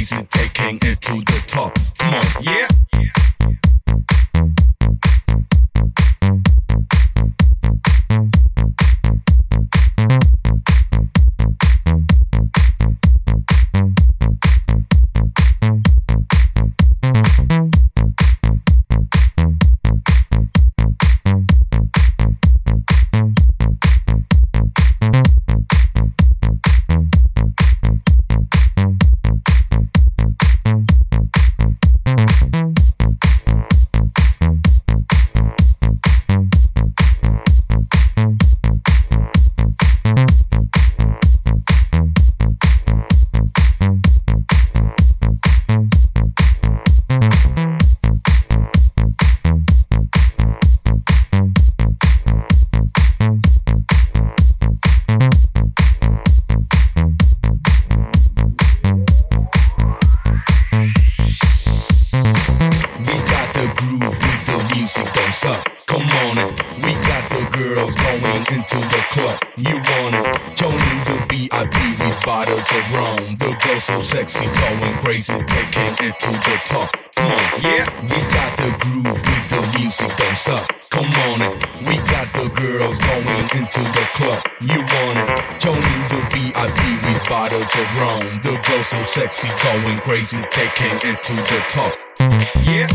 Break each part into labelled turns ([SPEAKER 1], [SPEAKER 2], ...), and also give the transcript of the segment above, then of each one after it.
[SPEAKER 1] crazy, taking it to the top. Come on, yeah. Come on it, we got the girls going into the club. You want it? Joining the VIP with bottles of rum. The girls so sexy, going crazy, taking it to the top. Yeah.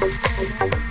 [SPEAKER 2] Stay.